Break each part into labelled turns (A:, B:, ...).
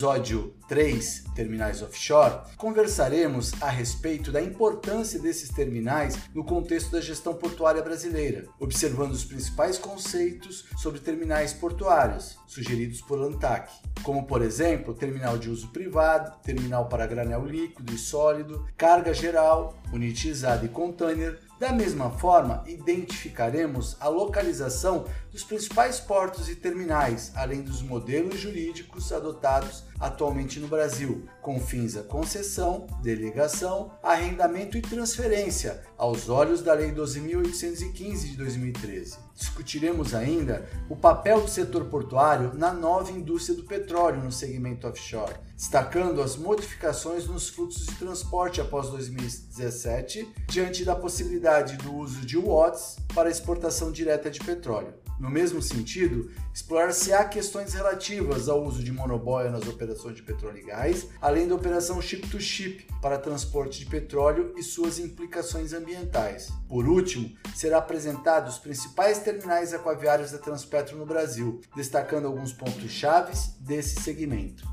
A: Episódio 3, terminais offshore, conversaremos a respeito da importância desses terminais no contexto da gestão portuária brasileira, observando os principais conceitos sobre terminais portuários sugeridos por ANTAC, como por exemplo, terminal de uso privado, terminal para granel líquido e sólido, carga geral, unitizada e container, da mesma forma, identificaremos a localização dos principais portos e terminais, além dos modelos jurídicos adotados atualmente no Brasil, com fins a concessão, delegação, arrendamento e transferência, aos olhos da Lei 12.815 de 2013. Discutiremos ainda o papel do setor portuário na nova indústria do petróleo no segmento offshore, destacando as modificações nos fluxos de transporte após 2017, diante da possibilidade do uso de WOTS para exportação direta de petróleo. No mesmo sentido, explorar-se-á questões relativas ao uso de monoboia nas operações de petróleo e gás, além da operação ship-to-ship -ship para transporte de petróleo e suas implicações ambientais. Por último, será apresentado os principais terminais aquaviários da Transpetro no Brasil, destacando alguns pontos chaves desse segmento.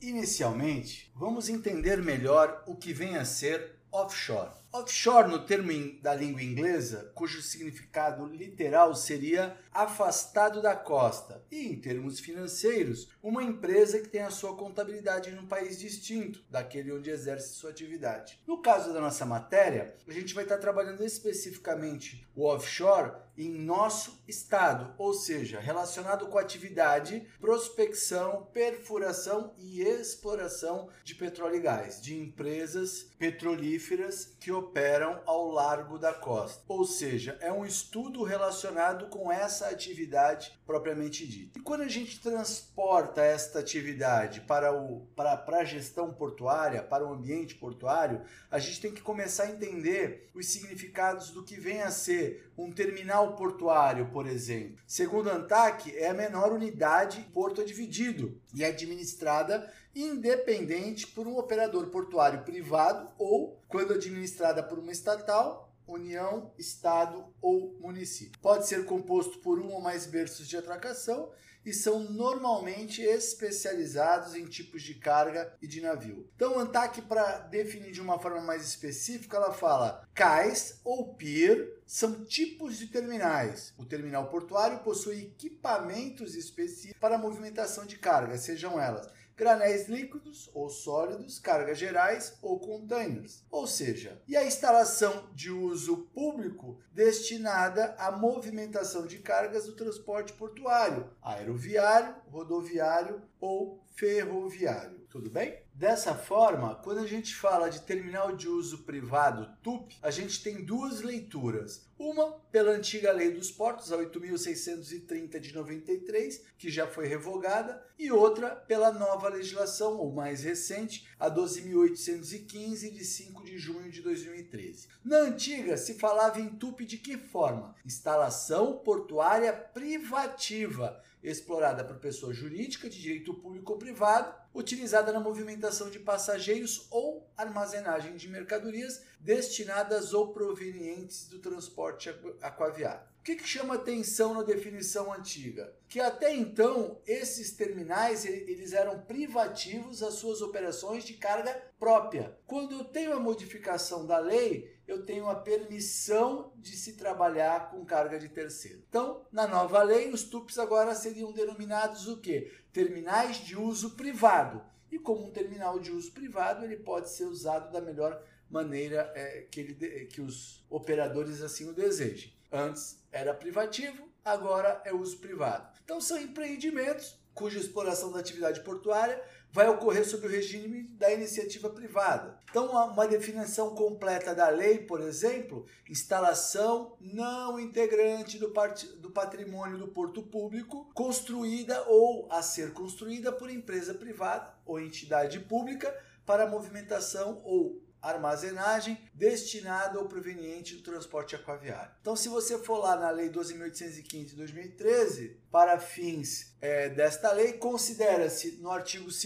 A: Inicialmente, vamos entender melhor o que vem a ser offshore. Offshore, no termo da língua inglesa, cujo significado literal seria afastado da costa, e em termos financeiros, uma empresa que tem a sua contabilidade em um país distinto daquele onde exerce sua atividade. No caso da nossa matéria, a gente vai estar trabalhando especificamente o offshore em nosso estado, ou seja, relacionado com atividade prospecção, perfuração e exploração de petróleo e gás de empresas petrolíferas que operam ao largo da costa. Ou seja, é um estudo relacionado com essa atividade propriamente dita. E quando a gente transporta esta atividade para, o, para, para a gestão portuária, para o ambiente portuário, a gente tem que começar a entender os significados do que vem a ser um terminal portuário, por exemplo. Segundo a ANTAC, é a menor unidade porto dividido e é administrada independente por um operador portuário privado ou, quando administrada por uma estatal, União, Estado ou município. Pode ser composto por um ou mais berços de atracação e são normalmente especializados em tipos de carga e de navio. Então, ANTAC, para definir de uma forma mais específica, ela fala cais ou pier são tipos de terminais. O terminal portuário possui equipamentos específicos para a movimentação de carga, sejam elas granéis líquidos ou sólidos, cargas gerais ou containers. Ou seja, e a instalação de uso público destinada à movimentação de cargas do transporte portuário, aeroviário, rodoviário ou ferroviário. Tudo bem? Dessa forma, quando a gente fala de terminal de uso privado TUP, a gente tem duas leituras. Uma pela antiga Lei dos Portos, a 8.630 de 93, que já foi revogada, e outra pela nova legislação, ou mais recente, a 12.815 de 5 de junho de 2013. Na antiga, se falava em TUP de que forma? Instalação portuária privativa explorada por pessoa jurídica de direito público ou privado, utilizada na movimentação de passageiros ou armazenagem de mercadorias destinadas ou provenientes do transporte aquaviário. O que, que chama atenção na definição antiga? Que até então esses terminais eles eram privativos às suas operações de carga própria. Quando eu tenho a modificação da lei, eu tenho a permissão de se trabalhar com carga de terceiro. Então, na nova lei, os TUPs agora seriam denominados o quê? Terminais de uso privado. E como um terminal de uso privado, ele pode ser usado da melhor maneira é, que, ele, que os operadores assim o desejem. Antes era privativo, agora é uso privado. Então são empreendimentos cuja exploração da atividade portuária vai ocorrer sob o regime da iniciativa privada. Então, uma definição completa da lei, por exemplo, instalação não integrante do, do patrimônio do porto público, construída ou a ser construída por empresa privada ou entidade pública para movimentação ou armazenagem destinado ou proveniente do transporte aquaviário. Então, se você for lá na Lei 12.815 de 2013, para fins é, desta lei, considera-se no artigo 2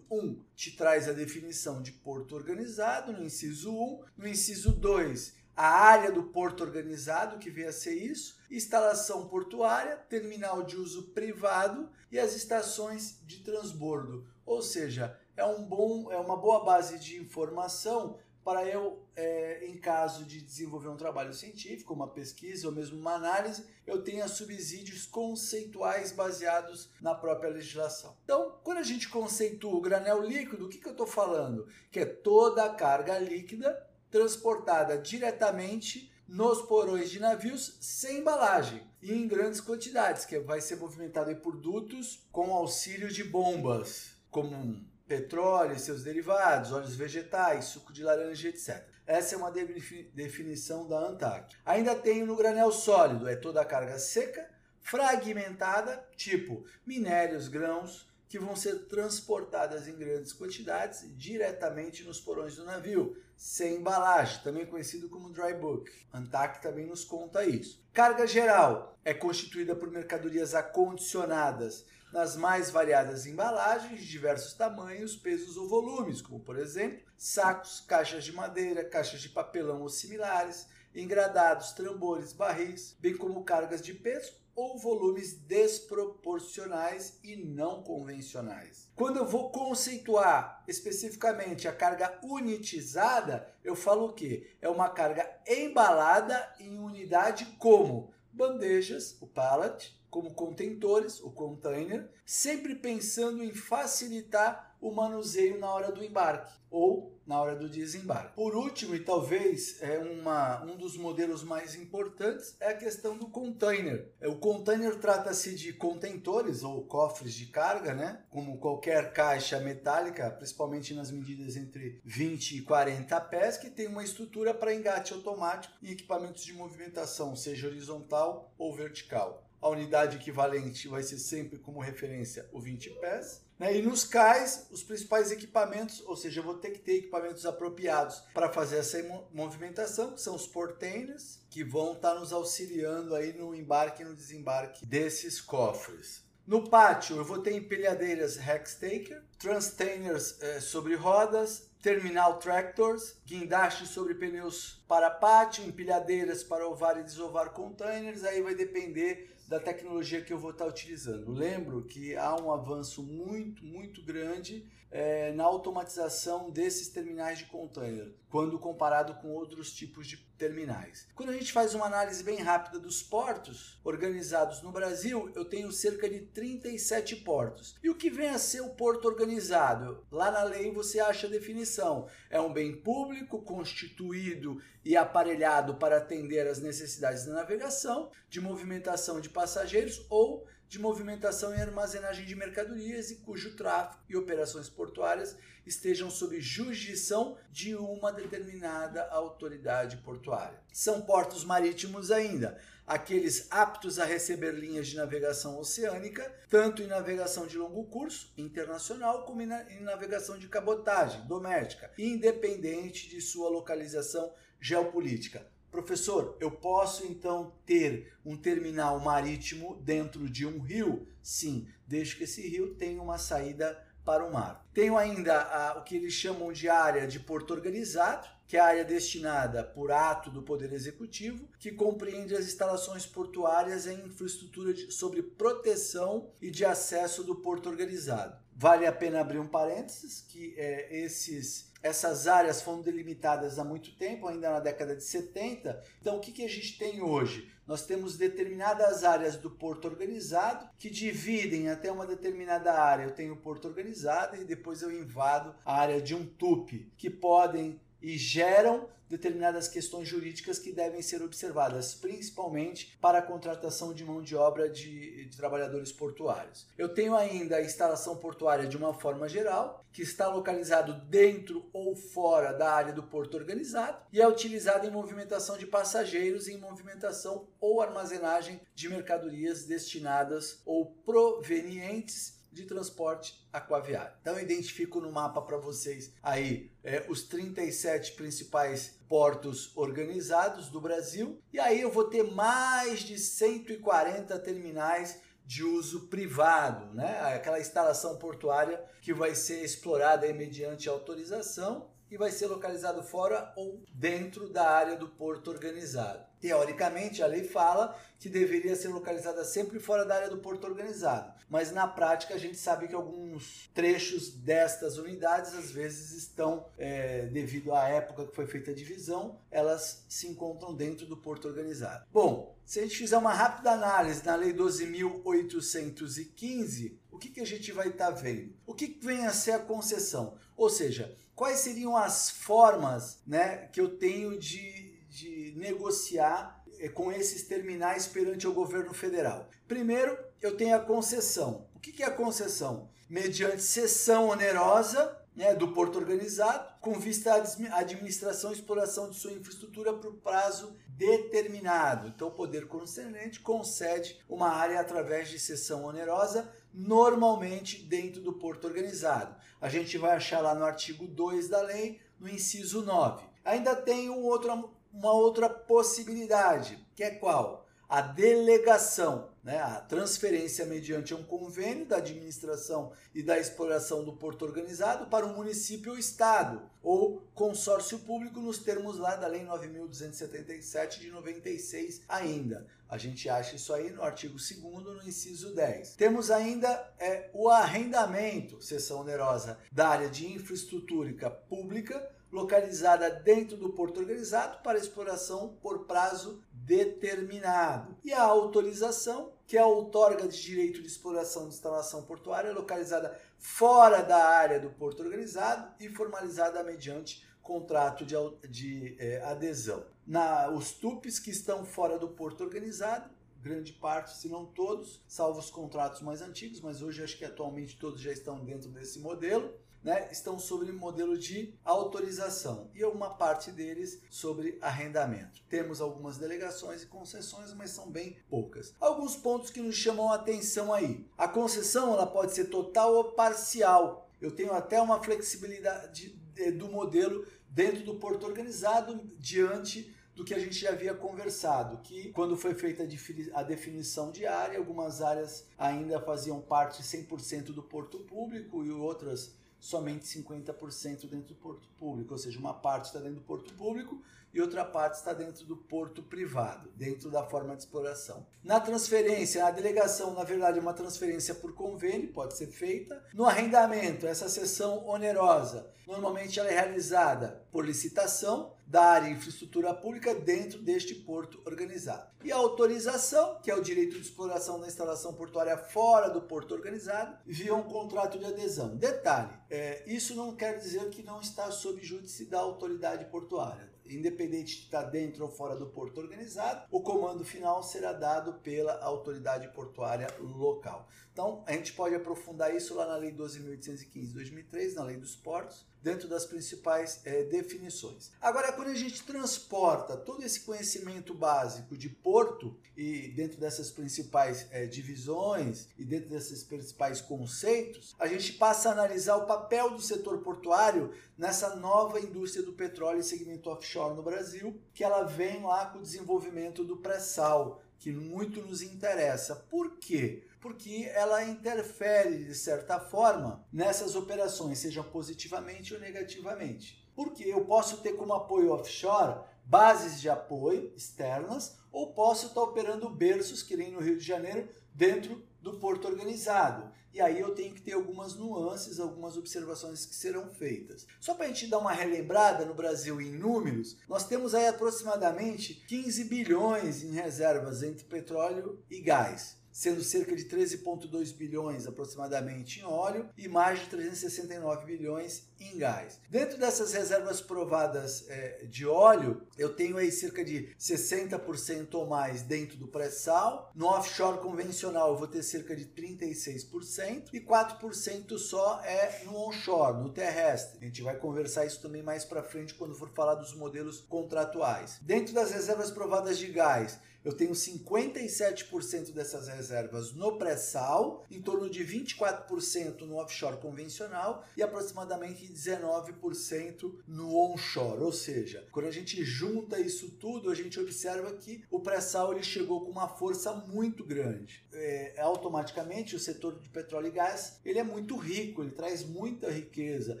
A: 1, te traz a definição de porto organizado, no inciso 1, no inciso 2, a área do porto organizado, que vem a ser isso, instalação portuária, terminal de uso privado e as estações de transbordo. Ou seja, é, um bom, é uma boa base de informação para eu, é, em caso de desenvolver um trabalho científico, uma pesquisa ou mesmo uma análise, eu tenha subsídios conceituais baseados na própria legislação. Então, quando a gente conceitua o granel líquido, o que, que eu estou falando? Que é toda a carga líquida transportada diretamente nos porões de navios sem embalagem e em grandes quantidades, que vai ser movimentado por dutos com auxílio de bombas, como petróleo e seus derivados, óleos vegetais, suco de laranja, etc. Essa é uma definição da ANTAC. Ainda tenho no granel sólido, é toda a carga seca, fragmentada, tipo minérios, grãos, que vão ser transportadas em grandes quantidades diretamente nos porões do navio, sem embalagem, também conhecido como dry book. ANTAC também nos conta isso. Carga geral é constituída por mercadorias acondicionadas nas mais variadas embalagens de diversos tamanhos, pesos ou volumes, como por exemplo, sacos, caixas de madeira, caixas de papelão ou similares, engradados, trambores, barris, bem como cargas de peso ou volumes desproporcionais e não convencionais. Quando eu vou conceituar especificamente a carga unitizada, eu falo que? É uma carga embalada em unidade como bandejas, o pallet, como contentores, o container, sempre pensando em facilitar o manuseio na hora do embarque ou na hora do desembarque. Por último, e talvez é uma, um dos modelos mais importantes, é a questão do container. É, o container trata-se de contentores ou cofres de carga, né? como qualquer caixa metálica, principalmente nas medidas entre 20 e 40 pés, que tem uma estrutura para engate automático e equipamentos de movimentação, seja horizontal ou vertical a unidade equivalente vai ser sempre como referência o 20 pés. Né? E nos cais, os principais equipamentos, ou seja, eu vou ter que ter equipamentos apropriados para fazer essa movimentação, que são os portainers, que vão estar tá nos auxiliando aí no embarque e no desembarque desses cofres. No pátio, eu vou ter empilhadeiras Hextaker, transtainers eh, sobre rodas, terminal tractors, guindastes sobre pneus para pátio, empilhadeiras para ovar e desovar containers, aí vai depender da tecnologia que eu vou estar utilizando. Lembro que há um avanço muito, muito grande é, na automatização desses terminais de container, quando comparado com outros tipos de terminais. Quando a gente faz uma análise bem rápida dos portos organizados no Brasil, eu tenho cerca de 37 portos. E o que vem a ser o porto organizado? Lá na lei você acha a definição. É um bem público constituído e aparelhado para atender às necessidades da navegação, de movimentação de passageiros ou de movimentação e armazenagem de mercadorias e cujo tráfego e operações portuárias estejam sob jurisdição de uma determinada autoridade portuária. São portos marítimos ainda, aqueles aptos a receber linhas de navegação oceânica, tanto em navegação de longo curso, internacional, como em navegação de cabotagem, doméstica, independente de sua localização geopolítica. Professor, eu posso então ter um terminal marítimo dentro de um rio? Sim, desde que esse rio tenha uma saída para o mar. Tenho ainda a, o que eles chamam de área de porto organizado, que é a área destinada por ato do Poder Executivo, que compreende as instalações portuárias e infraestrutura de, sobre proteção e de acesso do porto organizado. Vale a pena abrir um parênteses que é, esses essas áreas foram delimitadas há muito tempo, ainda na década de 70. Então, o que, que a gente tem hoje? Nós temos determinadas áreas do porto organizado que dividem até uma determinada área. Eu tenho o porto organizado e depois eu invado a área de um TUP, que podem e geram determinadas questões jurídicas que devem ser observadas, principalmente para a contratação de mão de obra de, de, trabalhadores portuários. Eu tenho ainda a instalação portuária de uma forma geral, que está localizado dentro ou fora da área do porto organizado e é utilizada em movimentação de passageiros em movimentação ou armazenagem de mercadorias destinadas ou provenientes de transporte aquaviário. Então eu identifico no mapa para vocês aí é, os 37 principais portos organizados do Brasil e aí eu vou ter mais de 140 terminais de uso privado, né? Aquela instalação portuária que vai ser explorada mediante autorização e vai ser localizado fora ou dentro da área do porto organizado. Teoricamente, a lei fala que deveria ser localizada sempre fora da área do porto organizado, mas na prática a gente sabe que alguns trechos destas unidades às vezes estão, é, devido à época que foi feita a divisão, elas se encontram dentro do porto organizado. Bom, se a gente fizer uma rápida análise na Lei 12.815, o que, que a gente vai estar tá vendo? O que vem a ser a concessão? Ou seja, quais seriam as formas né, que eu tenho de, de negociar eh, com esses terminais perante o governo federal? Primeiro, eu tenho a concessão. O que é a concessão? Mediante cessão onerosa né, do porto organizado, com vista à administração e exploração de sua infraestrutura para o prazo determinado. Então, o poder concedente concede uma área através de cessão onerosa, normalmente dentro do porto organizado. A gente vai achar lá no artigo 2 da lei, no inciso 9. Ainda tem um outro, uma outra possibilidade, que é qual? A delegação, né, a transferência mediante um convênio da administração e da exploração do porto organizado para o município ou estado, ou consórcio público nos termos lá da Lei 9.277 de 96 ainda. A gente acha isso aí no artigo 2 no inciso 10. Temos ainda é, o arrendamento, seção onerosa, da área de infraestrutura pública, localizada dentro do porto organizado para exploração por prazo determinado. E a autorização, que é a outorga de direito de exploração de instalação portuária localizada fora da área do porto organizado e formalizada mediante contrato de, de é, adesão. Na, os TUPs que estão fora do porto organizado, grande parte, se não todos, salvo os contratos mais antigos, mas hoje acho que atualmente todos já estão dentro desse modelo né, estão sobre modelo de autorização e uma parte deles sobre arrendamento. Temos algumas delegações e concessões, mas são bem poucas. Alguns pontos que nos chamam a atenção aí. A concessão ela pode ser total ou parcial. Eu tenho até uma flexibilidade do modelo dentro do porto organizado diante do que a gente já havia conversado, que quando foi feita a definição de área, algumas áreas ainda faziam parte 100% do porto público e outras somente 50% dentro do porto público, ou seja, uma parte está dentro do porto público e outra parte está dentro do porto privado, dentro da forma de exploração. Na transferência, a delegação, na verdade, é uma transferência por convênio, pode ser feita. No arrendamento, essa sessão onerosa, normalmente ela é realizada por licitação da área infraestrutura pública dentro deste porto organizado. E a autorização, que é o direito de exploração da instalação portuária fora do porto organizado, via um contrato de adesão. Detalhe, é, isso não quer dizer que não está sob júdice da autoridade portuária independente de estar dentro ou fora do porto organizado, o comando final será dado pela autoridade portuária local. Então, a gente pode aprofundar isso lá na Lei 12.815 de 2003, na Lei dos Portos, dentro das principais é, definições. Agora, quando a gente transporta todo esse conhecimento básico de porto e dentro dessas principais é, divisões e dentro desses principais conceitos, a gente passa a analisar o papel do setor portuário nessa nova indústria do petróleo e segmento offshore no Brasil, que ela vem lá com o desenvolvimento do pré-sal, que muito nos interessa. Por quê? Porque ela interfere, de certa forma, nessas operações, seja positivamente ou negativamente. Porque eu posso ter como apoio offshore bases de apoio externas ou posso estar operando berços, que nem no Rio de Janeiro, dentro do porto organizado. E aí eu tenho que ter algumas nuances, algumas observações que serão feitas. Só para a gente dar uma relembrada no Brasil em números, nós temos aí aproximadamente 15 bilhões em reservas entre petróleo e gás sendo cerca de 13,2 bilhões aproximadamente em óleo e mais de 369 bilhões em gás. Dentro dessas reservas provadas é, de óleo, eu tenho aí cerca de 60% ou mais dentro do pré-sal. No offshore convencional, eu vou ter cerca de 36% e 4% só é no onshore, no terrestre. A gente vai conversar isso também mais para frente quando for falar dos modelos contratuais. Dentro das reservas provadas de gás, eu tenho 57% dessas reservas no pré-sal, em torno de 24% no offshore convencional e aproximadamente 19% no onshore. Ou seja, quando a gente junta isso tudo, a gente observa que o pré-sal ele chegou com uma força muito grande. É, automaticamente o setor de petróleo e gás ele é muito rico, ele traz muita riqueza,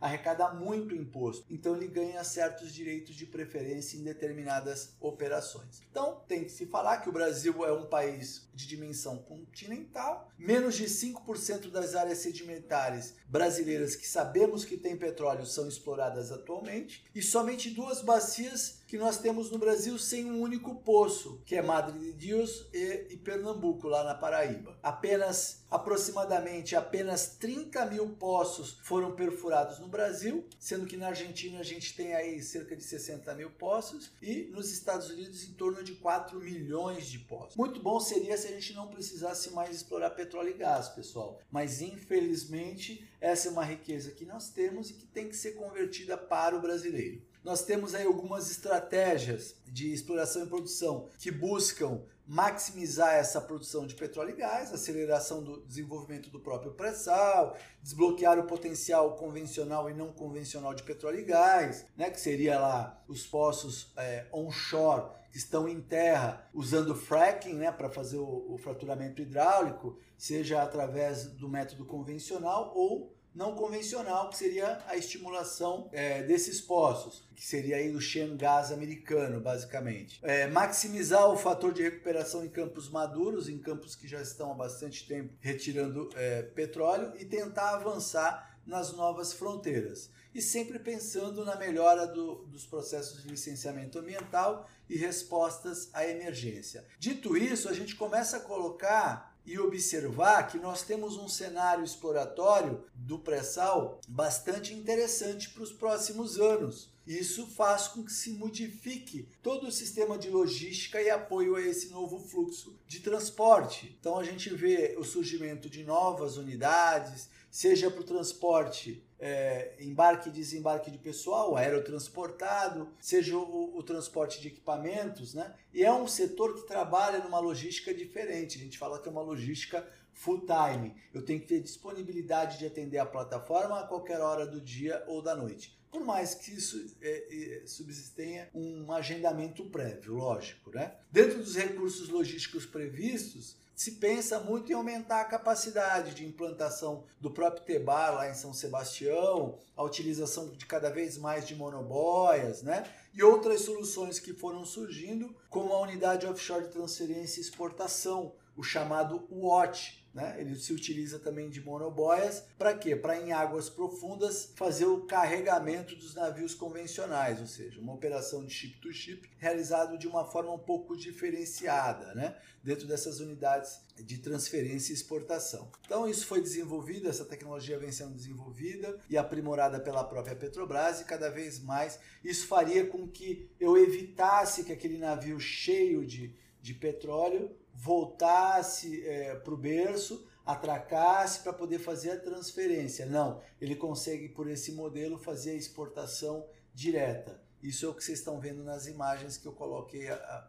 A: arrecada muito imposto, então ele ganha certos direitos de preferência em determinadas operações. Então tem que se falar que o Brasil é um país de dimensão continental, menos de 5% das áreas sedimentares brasileiras que sabemos que tem petróleo são exploradas atualmente, e somente duas bacias que nós temos no Brasil sem um único poço, que é Madre de Deus e, Pernambuco, lá na Paraíba. Apenas, aproximadamente, apenas 30 mil poços foram perfurados no Brasil, sendo que na Argentina a gente tem aí cerca de 60 mil poços e nos Estados Unidos em torno de 4 milhões de poços. Muito bom seria se a gente não precisasse mais explorar petróleo e gás, pessoal, mas infelizmente essa é uma riqueza que nós temos e que tem que ser convertida para o brasileiro. Nós temos aí algumas estratégias de exploração e produção que buscam maximizar essa produção de petróleo e gás, aceleração do desenvolvimento do próprio pré-sal, desbloquear o potencial convencional e não convencional de petróleo e gás, né, que seria lá os poços é, onshore estão em terra usando fracking né, para fazer o, o fraturamento hidráulico, seja através do método convencional ou não convencional, que seria a estimulação é, desses poços, que seria aí o Shen Gás americano, basicamente. É, maximizar o fator de recuperação em campos maduros, em campos que já estão há bastante tempo retirando é, petróleo, e tentar avançar nas novas fronteiras. E sempre pensando na melhora do, dos processos de licenciamento ambiental e respostas à emergência. Dito isso, a gente começa a colocar e observar que nós temos um cenário exploratório do pré-sal bastante interessante para os próximos anos. Isso faz com que se modifique todo o sistema de logística e apoio a esse novo fluxo de transporte. Então a gente vê o surgimento de novas unidades, seja para o transporte é, embarque e desembarque de pessoal, aerotransportado, seja o, o, transporte de equipamentos, né? E é um setor que trabalha numa logística diferente. A gente fala que é uma logística full time. Eu tenho que ter disponibilidade de atender a plataforma a qualquer hora do dia ou da noite. Por mais que isso é, é, subsistenha um agendamento prévio, lógico, né? Dentro dos recursos logísticos previstos, se pensa muito em aumentar a capacidade de implantação do próprio Tebar lá em São Sebastião, a utilização de cada vez mais de monoboias, né? E outras soluções que foram surgindo, como a unidade offshore de transferência e exportação, o chamado WATCH, né? Ele se utiliza também de monoboias para quê? Para em águas profundas fazer o carregamento dos navios convencionais, ou seja, uma operação de ship to ship realizado de uma forma um pouco diferenciada, né? Dentro dessas unidades de transferência e exportação. Então isso foi desenvolvido, essa tecnologia vem sendo desenvolvida e aprimorada pela própria Petrobras e cada vez mais isso faria com que eu evitasse que aquele navio cheio de, de petróleo voltasse é, para o berço, atracasse para poder fazer a transferência. Não, ele consegue por esse modelo fazer a exportação direta. Isso é o que vocês estão vendo nas imagens que eu coloquei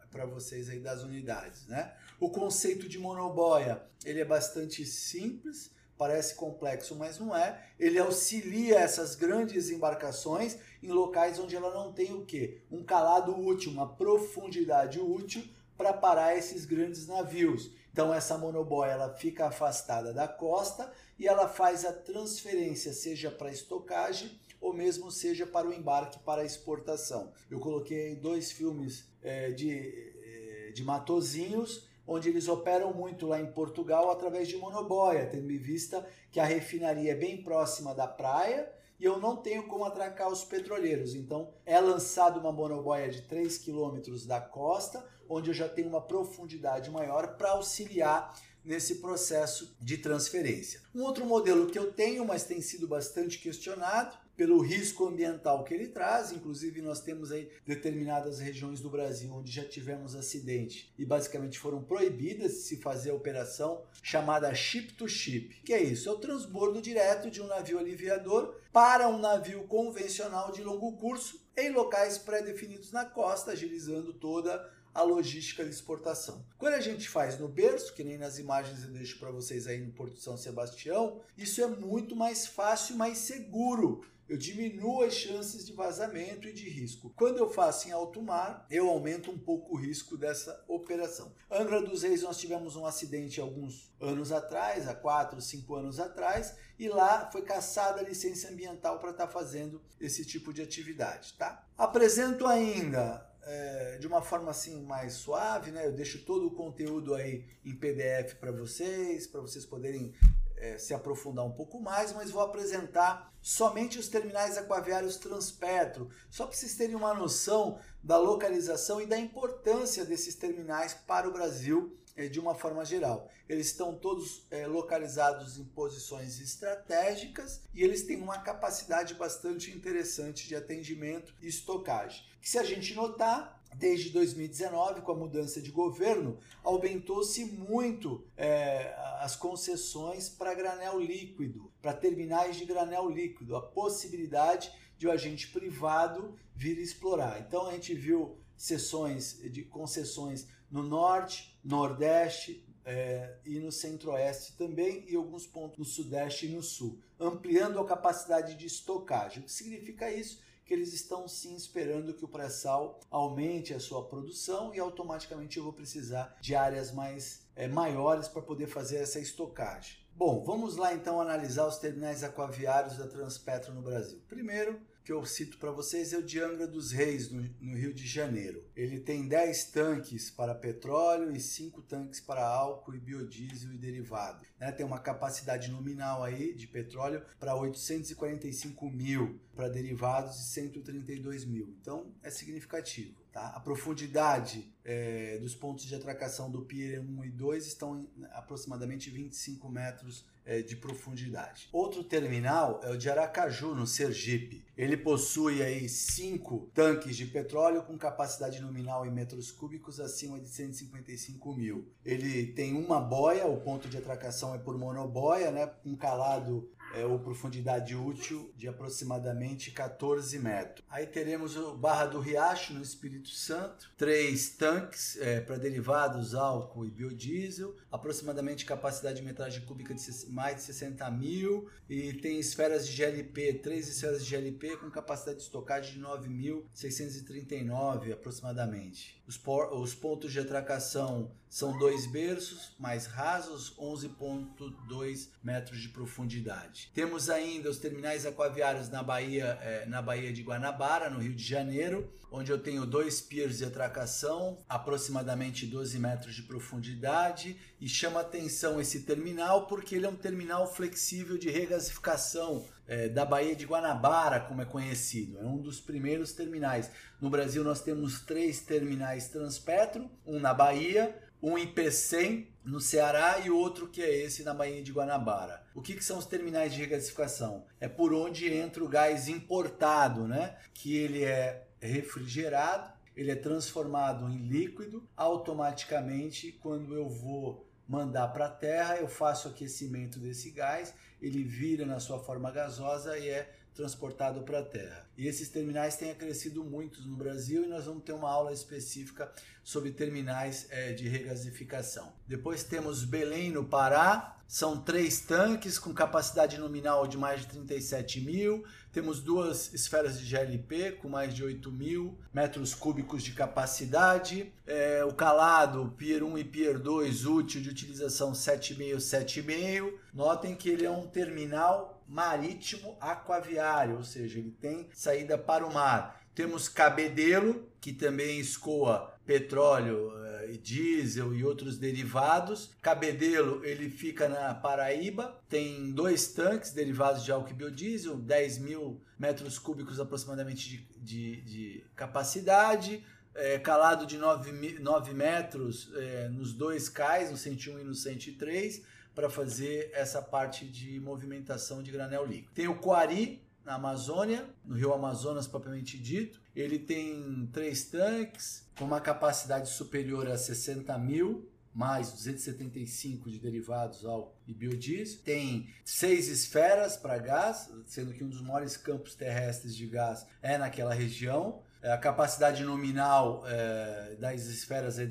A: para vocês aí das unidades, né? O conceito de monoboia, ele é bastante simples, parece complexo, mas não é. Ele auxilia essas grandes embarcações em locais onde ela não tem o quê? Um calado útil, uma profundidade útil para parar esses grandes navios. Então essa monoboia ela fica afastada da costa e ela faz a transferência, seja para estocagem ou mesmo seja para o embarque para exportação. Eu coloquei dois filmes é, de, é, de Matozinhos, onde eles operam muito lá em Portugal através de monoboia, tendo em vista que a refinaria é bem próxima da praia e eu não tenho como atracar os petroleiros. Então é lançado uma monoboia de 3 quilômetros da costa, onde eu já tenho uma profundidade maior para auxiliar nesse processo de transferência. Um outro modelo que eu tenho, mas tem sido bastante questionado, pelo risco ambiental que ele traz. Inclusive, nós temos aí determinadas regiões do Brasil onde já tivemos acidente e basicamente foram proibidas de se fazer a operação chamada ship to ship. Que é isso? É o transbordo direto de um navio aliviador para um navio convencional de longo curso em locais pré-definidos na costa, agilizando toda a logística de exportação. Quando a gente faz no berço, que nem nas imagens eu deixo para vocês aí no Porto São Sebastião, isso é muito mais fácil mais seguro eu diminuo as chances de vazamento e de risco. Quando eu faço em alto mar, eu aumento um pouco o risco dessa operação. Angra dos Reis, nós tivemos um acidente alguns anos atrás, há 4, 5 anos atrás, e lá foi caçada a licença ambiental para estar tá fazendo esse tipo de atividade, tá? Apresento ainda é, de uma forma assim mais suave, né? Eu deixo todo o conteúdo aí em PDF para vocês, para vocês poderem é, se aprofundar um pouco mais, mas vou apresentar somente os terminais aquaviários Transpetro, só para vocês terem uma noção da localização e da importância desses terminais para o Brasil de uma forma geral. Eles estão todos é, localizados em posições estratégicas e eles têm uma capacidade bastante interessante de atendimento e estocagem. Que se a gente notar, desde 2019, com a mudança de governo, aumentou-se muito é, as concessões para granel líquido, para terminais de granel líquido, a possibilidade de o agente privado vir explorar. Então a gente viu sessões de concessões no norte, nordeste é, e no centro-oeste também, e alguns pontos no sudeste e no sul, ampliando a capacidade de estocagem. O que significa isso? que eles estão sim esperando que o pré-sal aumente a sua produção e automaticamente eu vou precisar de áreas mais é, maiores para poder fazer essa estocagem. Bom, vamos lá então analisar os terminais aquaviários da Transpetro no Brasil. Primeiro, que eu cito para vocês é o de Angra dos Reis, no, no, Rio de Janeiro. Ele tem 10 tanques para petróleo e 5 tanques para álcool e biodiesel e derivado. Né? Tem uma capacidade nominal aí de petróleo para 845 mil, para derivados e 132 mil. Então é significativo. Tá? A profundidade é, dos pontos de atracação do Pier 1 e 2 estão em aproximadamente 25 metros é, de profundidade. Outro terminal é o de Aracaju, no Sergipe. Ele possui aí cinco tanques de petróleo com capacidade nominal em metros cúbicos acima de 155 mil. Ele tem uma boia, o ponto de atracação é por monoboia, né, um calado é, ou profundidade útil de aproximadamente 14 metros. Aí teremos o Barra do Riacho, no Espírito Santo, três tanques é, para derivados, álcool e biodiesel, aproximadamente capacidade de metragem cúbica de mais de 60 mil, e tem esferas de GLP, três esferas de GLP com capacidade de estocagem de 9.639 aproximadamente. Os, por, os pontos de atracação são dois berços mais rasos, 11,2 metros de profundidade. Temos ainda os terminais aquaviários na Bahia, é, na Baía de Guanabara, no Rio de Janeiro, onde eu tenho dois piers de atracação, aproximadamente 12 metros de profundidade, e chama atenção esse terminal porque ele é um terminal flexível de regasificação é, da Baía de Guanabara, como é conhecido. É um dos primeiros terminais. No Brasil nós temos três terminais Transpetro, um na Bahia, um em Pecém, no Ceará, e outro que é esse na Baía de Guanabara. O que, que, são os terminais de regasificação? É por onde entra o gás importado, né? Que ele é refrigerado, ele é transformado em líquido, automaticamente quando eu vou mandar para a terra, eu faço aquecimento desse gás, ele vira na sua forma gasosa e é transportado para a terra. E esses terminais têm crescido muitos no Brasil e nós vamos ter uma aula específica sobre terminais é, de regasificação. Depois temos Belém, no Pará, são três tanques com capacidade nominal de mais de 37 mil. Temos duas esferas de GLP com mais de 8 mil metros cúbicos de capacidade. É, o calado Pier 1 e Pier 2 útil de utilização 7,5, 7,5. Notem que ele é um terminal marítimo aquaviário, ou seja, ele tem saída para o mar. Temos Cabedelo, que também escoa petróleo, uh, diesel e outros derivados. Cabedelo, ele fica na Paraíba, tem dois tanques derivados de álcool e biodiesel, 10 mil metros cúbicos aproximadamente de, de, de capacidade. É, calado de 9, 9 metros é, nos dois cais, no 101 e no 103, para fazer essa parte de movimentação de granel líquido. Tem o Coari, na Amazônia, no rio Amazonas propriamente dito. Ele tem três tanques com uma capacidade superior a 60 mil, mais 275 de derivados ao e biodiesel. Tem seis esferas para gás, sendo que um dos maiores campos terrestres de gás é naquela região. A capacidade nominal é, das esferas é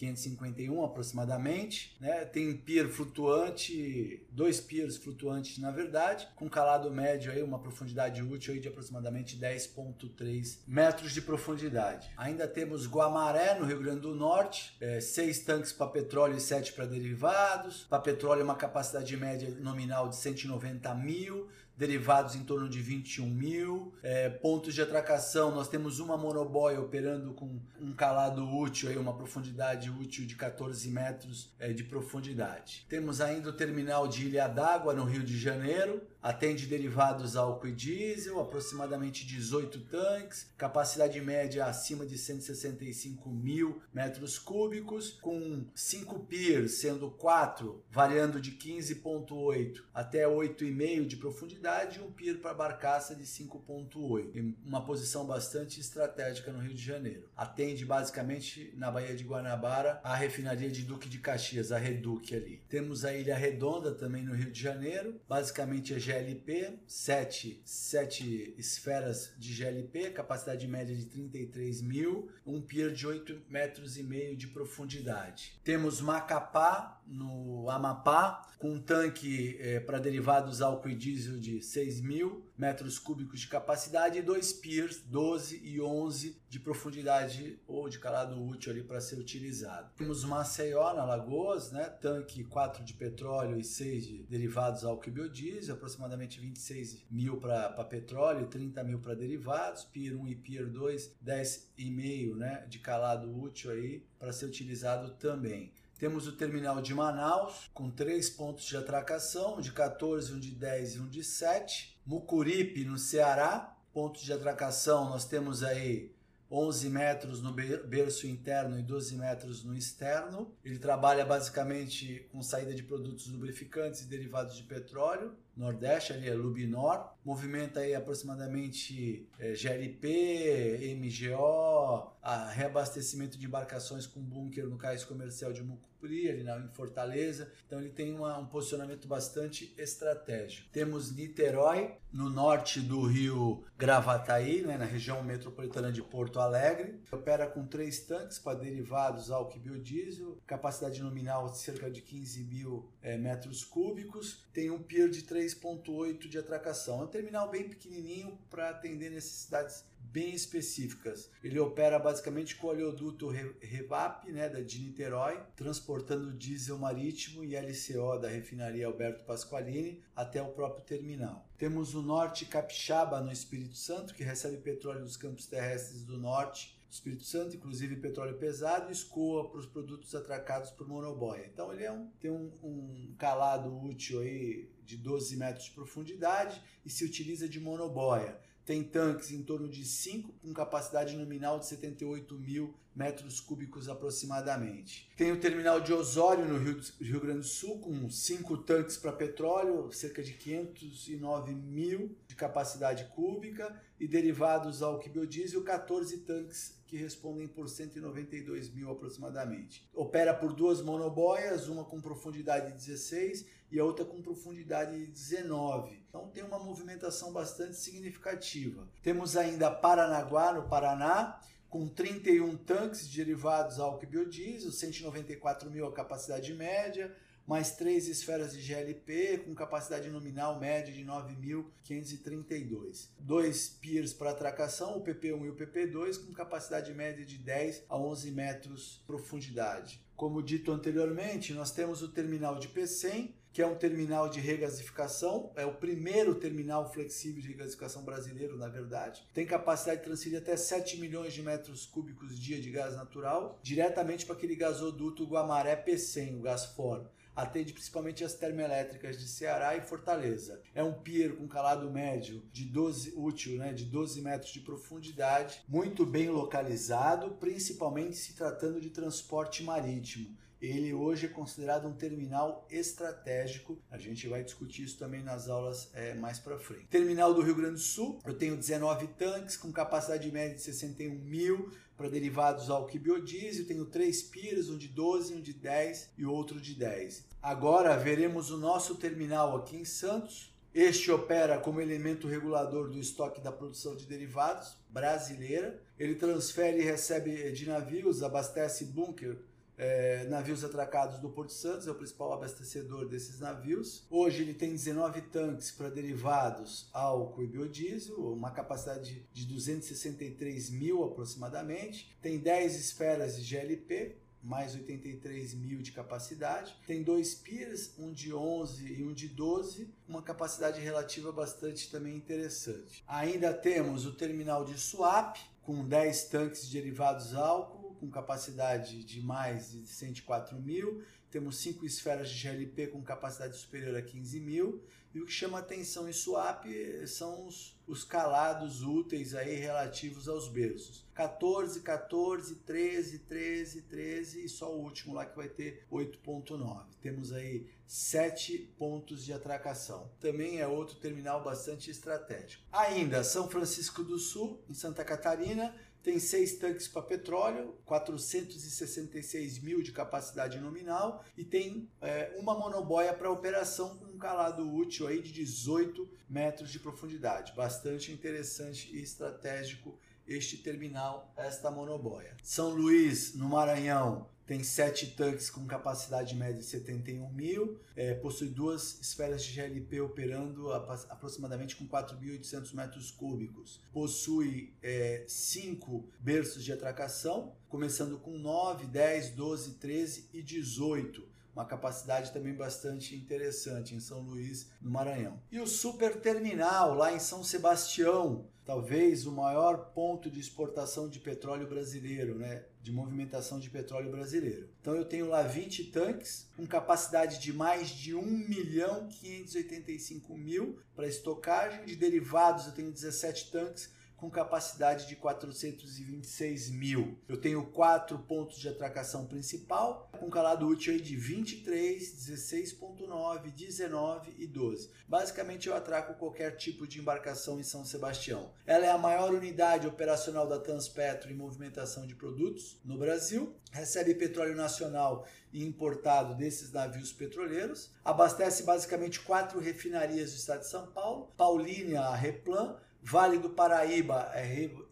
A: 19.551 aproximadamente. Né? Tem pier flutuante, dois piers flutuantes na verdade, com calado médio aí, uma profundidade útil aí de aproximadamente 10,3 metros de profundidade. Ainda temos Guamaré, no Rio Grande do Norte, é, seis tanques para petróleo e sete para derivados. Para petróleo, uma capacidade média nominal de 190 mil derivados em torno de 21 mil. É, pontos de atracação, nós temos uma monoboy operando com um calado útil, aí, uma profundidade útil de 14 metros é, de profundidade. Temos ainda o terminal de Ilha d'Água, no Rio de Janeiro, atende derivados álcool e diesel, aproximadamente 18 tanques, capacidade média acima de 165 mil metros cúbicos, com 5 piers, sendo 4 variando de 15,8 até 8,5 de profundidade e um pier para barcaça de 5.8, uma posição bastante estratégica no Rio de Janeiro. Atende basicamente na Baía de Guanabara a refinaria de Duque de Caxias, a Reduc ali. Temos a Ilha Redonda também no Rio de Janeiro, basicamente é GLP, 7, 7 esferas de GLP, capacidade média de 33 mil, um pier de 8 metros e meio de profundidade. Temos Macapá, no Amapá, com um tanque é, para derivados álcool e diesel de 6 mil metros cúbicos de capacidade e dois piers, 12 e 11 de profundidade ou de calado útil ali para ser utilizado. Temos Maceió na Lagoas, né? tanque 4 de petróleo e 6 de derivados álcool e biodiesel, aproximadamente 26 mil para petróleo e 30 mil para derivados, pier 1 e pier 2, 10,5 né? de calado útil aí para ser utilizado também. Temos o terminal de Manaus, com três pontos de atracação, um de 14, um de 10 e um de 7. Mucuripe, no Ceará, pontos de atracação, nós temos aí 11 metros no berço interno e 12 metros no externo. Ele trabalha basicamente com saída de produtos lubrificantes e derivados de petróleo. Nordeste, ali é Lubinor, movimenta aí aproximadamente é, GLP, MGO, reabastecimento de embarcações com bunker no cais comercial de Mucupuri, ali na, em Fortaleza. Então ele tem uma, um posicionamento bastante estratégico. Temos Niterói, no norte do rio Gravataí, né, na região metropolitana de Porto Alegre. Opera com três tanques para derivados álcool e biodiesel, capacidade nominal de cerca de 15 mil é, metros cúbicos. Tem um pier de 3 3.8 de atracação. Um terminal bem pequenininho para atender necessidades bem específicas. Ele opera basicamente com o oleoduto Revap, né, da de Niterói, transportando diesel marítimo e LCO da refinaria Alberto Pasqualini até o próprio terminal. Temos o Norte Capixaba no Espírito Santo, que recebe petróleo dos campos terrestres do norte Espírito Santo, inclusive petróleo pesado, escoa para os produtos atracados por monoboia. Então ele é um, tem um, um, calado útil aí de 12 metros de profundidade e se utiliza de monoboia. Tem tanques em torno de 5 com capacidade nominal de 78 mil metros cúbicos aproximadamente. Tem o terminal de Osório no Rio, Rio Grande do Sul com 5 tanques para petróleo, cerca de 509 mil de capacidade cúbica e derivados ao biodiesel, 14 tanques que respondem por 192 mil aproximadamente. Opera por duas monoboias, uma com profundidade de 16 e a outra com profundidade de 19. Então tem uma movimentação bastante significativa. Temos ainda Paranaguá, no Paraná, com 31 tanques derivados álcool e biodiesel, 194 mil a capacidade média, mais três esferas de GLP com capacidade nominal média de 9.532. Dois piers para atracação, o PP1 e o PP2, com capacidade média de 10 a 11 metros de profundidade. Como dito anteriormente, nós temos o terminal de P100, que é um terminal de regasificação, é o primeiro terminal flexível de regasificação brasileiro, na verdade. Tem capacidade de transferir até 7 milhões de metros cúbicos dia de gás natural, diretamente para aquele gasoduto Guamaré P100, o gás fora atende principalmente as termoelétricas de Ceará e Fortaleza. É um pier com calado médio de 12 útil, né, de 12 metros de profundidade, muito bem localizado, principalmente se tratando de transporte marítimo ele hoje é considerado um terminal estratégico. A gente vai discutir isso também nas aulas é, mais para frente. Terminal do Rio Grande do Sul, eu tenho 19 tanques com capacidade média de 61 mil para derivados álcool e biodiesel. Tenho três piras, um de 12, um de 10 e outro de 10. Agora veremos o nosso terminal aqui em Santos. Este opera como elemento regulador do estoque da produção de derivados brasileira. Ele transfere e recebe de navios, abastece bunker é, navios atracados do Porto Santos, é o principal abastecedor desses navios. Hoje ele tem 19 tanques para derivados, álcool e biodiesel, uma capacidade de 263 mil aproximadamente. Tem 10 esferas de GLP, mais 83 mil de capacidade. Tem dois piers, um de 11 e um de 12, uma capacidade relativa bastante também interessante. Ainda temos o terminal de swap, com 10 tanques de derivados álcool, com capacidade de mais de 104 mil, temos cinco esferas de GLP com capacidade superior a 15 mil, e o que chama atenção em swap são os, os calados úteis aí relativos aos berços. 14, 14, 13, 13, 13 e só o último lá que vai ter 8.9. Temos aí 7 pontos de atracação. Também é outro terminal bastante estratégico. Ainda São Francisco do Sul, em Santa Catarina, tem seis tanques para petróleo, 466 mil de capacidade nominal e tem é, uma monoboia para operação com um calado útil aí de 18 metros de profundidade. Bastante interessante e estratégico este terminal, esta monoboia. São Luís, no Maranhão, tem sete tanques com capacidade média de 71 mil, é, possui duas esferas de GLP operando aproximadamente com 4.800 metros cúbicos, possui é, cinco berços de atracação, começando com 9, 10, 12, 13 e 18 uma capacidade também bastante interessante em São Luís, no Maranhão. E o Super Terminal, lá em São Sebastião, talvez o maior ponto de exportação de petróleo brasileiro, né? de movimentação de petróleo brasileiro. Então eu tenho lá 20 tanques com capacidade de mais de 1 milhão 585 mil para estocagem. De derivados eu tenho 17 tanques com capacidade de 426 mil. Eu tenho quatro pontos de atracação principal, com calado útil de 23, 16.9, 19 e 12. Basicamente eu atraco qualquer tipo de embarcação em São Sebastião. Ela é a maior unidade operacional da Transpetro em movimentação de produtos no Brasil, recebe petróleo nacional e importado desses navios petroleiros, abastece basicamente quatro refinarias do estado de São Paulo, Paulínia, a Replan, Vale do Paraíba, é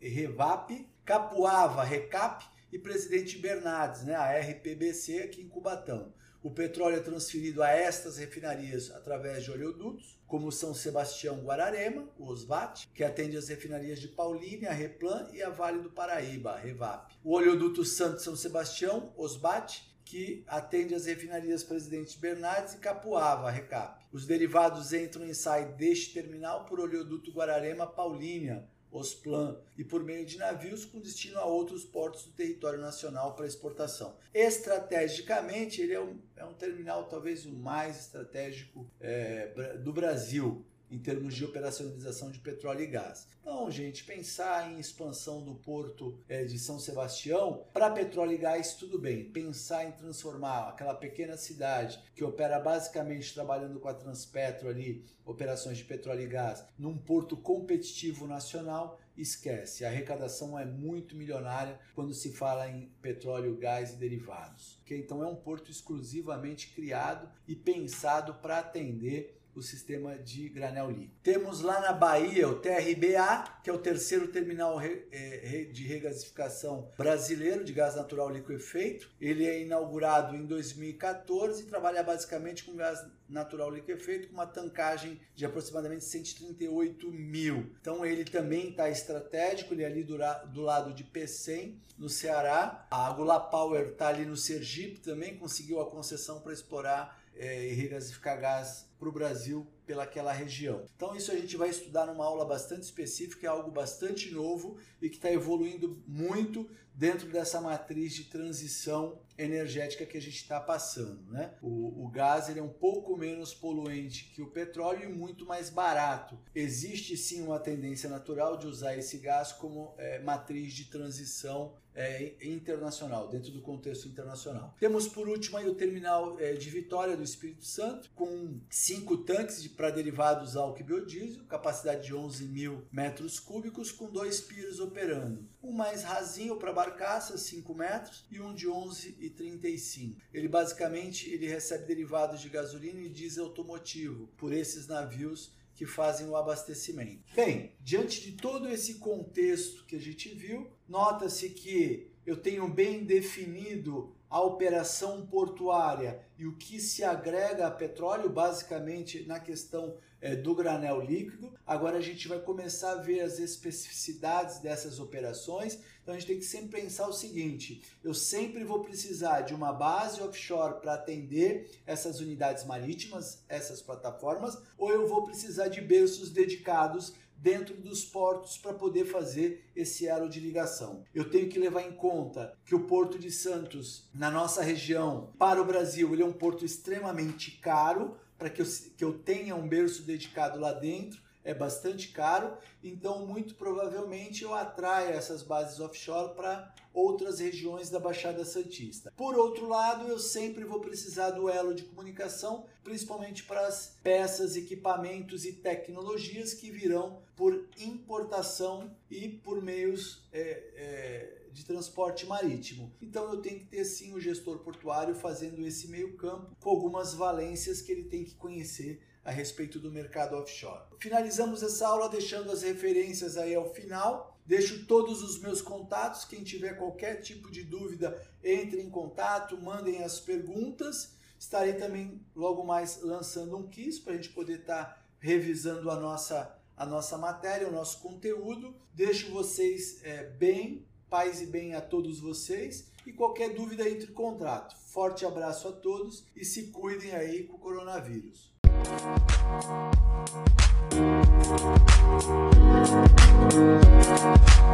A: Revap, Capuava, Recap e Presidente Bernardes, né, a RPBC aqui em Cubatão. O petróleo é transferido a estas refinarias através de oleodutos, como São Sebastião Guararema, o Osvat, que atende as refinarias de Paulínia, a Replan e a Vale do Paraíba, Revap. O oleoduto Santo São Sebastião, Osbat, que atende as refinarias Presidente Bernardes e Capuava, Recap. Os derivados entram e saem deste terminal por oleoduto Guararema Paulínia, Osplan, e por meio de navios com destino a outros portos do território nacional para exportação. Estrategicamente, ele é um, é um terminal talvez o mais estratégico é, do Brasil em termos de operacionalização de petróleo e gás. Então, gente, pensar em expansão do porto é, de São Sebastião para petróleo e gás, tudo bem. Pensar em transformar aquela pequena cidade que opera basicamente trabalhando com a Transpetro ali, operações de petróleo e gás, num porto competitivo nacional, esquece. A arrecadação é muito milionária quando se fala em petróleo, gás e derivados. Okay? Então, é um porto exclusivamente criado e pensado para atender o sistema de granel líquido. Temos lá na Bahia o TRBA, que é o terceiro terminal é, de regasificação brasileiro de gás natural liquefeito. Ele é inaugurado em 2014 e trabalha basicamente com gás natural liquefeito com uma tancagem de aproximadamente 138 mil. Então ele também está estratégico, ele é ali do, do lado de P100, no Ceará. A Agula Power está ali no Sergipe também, conseguiu a concessão para explorar é, e regasificar gás para o Brasil pelaquela região. Então isso a gente vai estudar numa aula bastante específica, é algo bastante novo e que está evoluindo muito dentro dessa matriz de transição energética que a gente está passando. Né? O, o gás ele é um pouco menos poluente que o petróleo e muito mais barato. Existe sim uma tendência natural de usar esse gás como é, matriz de transição é, internacional, dentro do contexto internacional. Temos por último aí o terminal é, de Vitória do Espírito Santo, com cinco tanques de, para derivados álcool e biodiesel, capacidade de 11 mil metros cúbicos, com dois piros operando. Um mais rasinho para barcaça, 5 metros, e um de 11,35. Ele basicamente ele recebe derivados de gasolina e diesel automotivo por esses navios que fazem o abastecimento. Bem, diante de todo esse contexto que a gente viu, nota-se que eu tenho bem definido a operação portuária e o que se agrega a petróleo, basicamente na questão é, do granel líquido. Agora a gente vai começar a ver as especificidades dessas operações. Então a gente tem que sempre pensar o seguinte: eu sempre vou precisar de uma base offshore para atender essas unidades marítimas, essas plataformas, ou eu vou precisar de berços dedicados dentro dos portos para poder fazer esse elo de ligação. Eu tenho que levar em conta que o Porto de Santos, na nossa região, para o Brasil, ele é um porto extremamente caro para que eu, que eu tenha um berço dedicado lá dentro é bastante caro, então muito provavelmente eu atraio essas bases offshore para outras regiões da Baixada Santista. Por outro lado, eu sempre vou precisar do elo de comunicação, principalmente para as peças, equipamentos e tecnologias que virão por importação e por meios é, é, de transporte marítimo. Então eu tenho que ter sim o gestor portuário fazendo esse meio campo com algumas valências que ele tem que conhecer a respeito do mercado offshore. Finalizamos essa aula deixando as referências aí ao final. Deixo todos os meus contatos. Quem tiver qualquer tipo de dúvida, entre em contato, mandem as perguntas. Estarei também logo mais lançando um quiz para a gente poder estar tá revisando a nossa, a nossa matéria, o nosso conteúdo. Deixo vocês é, bem, paz e bem a todos vocês. E qualquer dúvida, entre em contato. Forte abraço a todos e se cuidem aí com o coronavírus.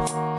A: Thank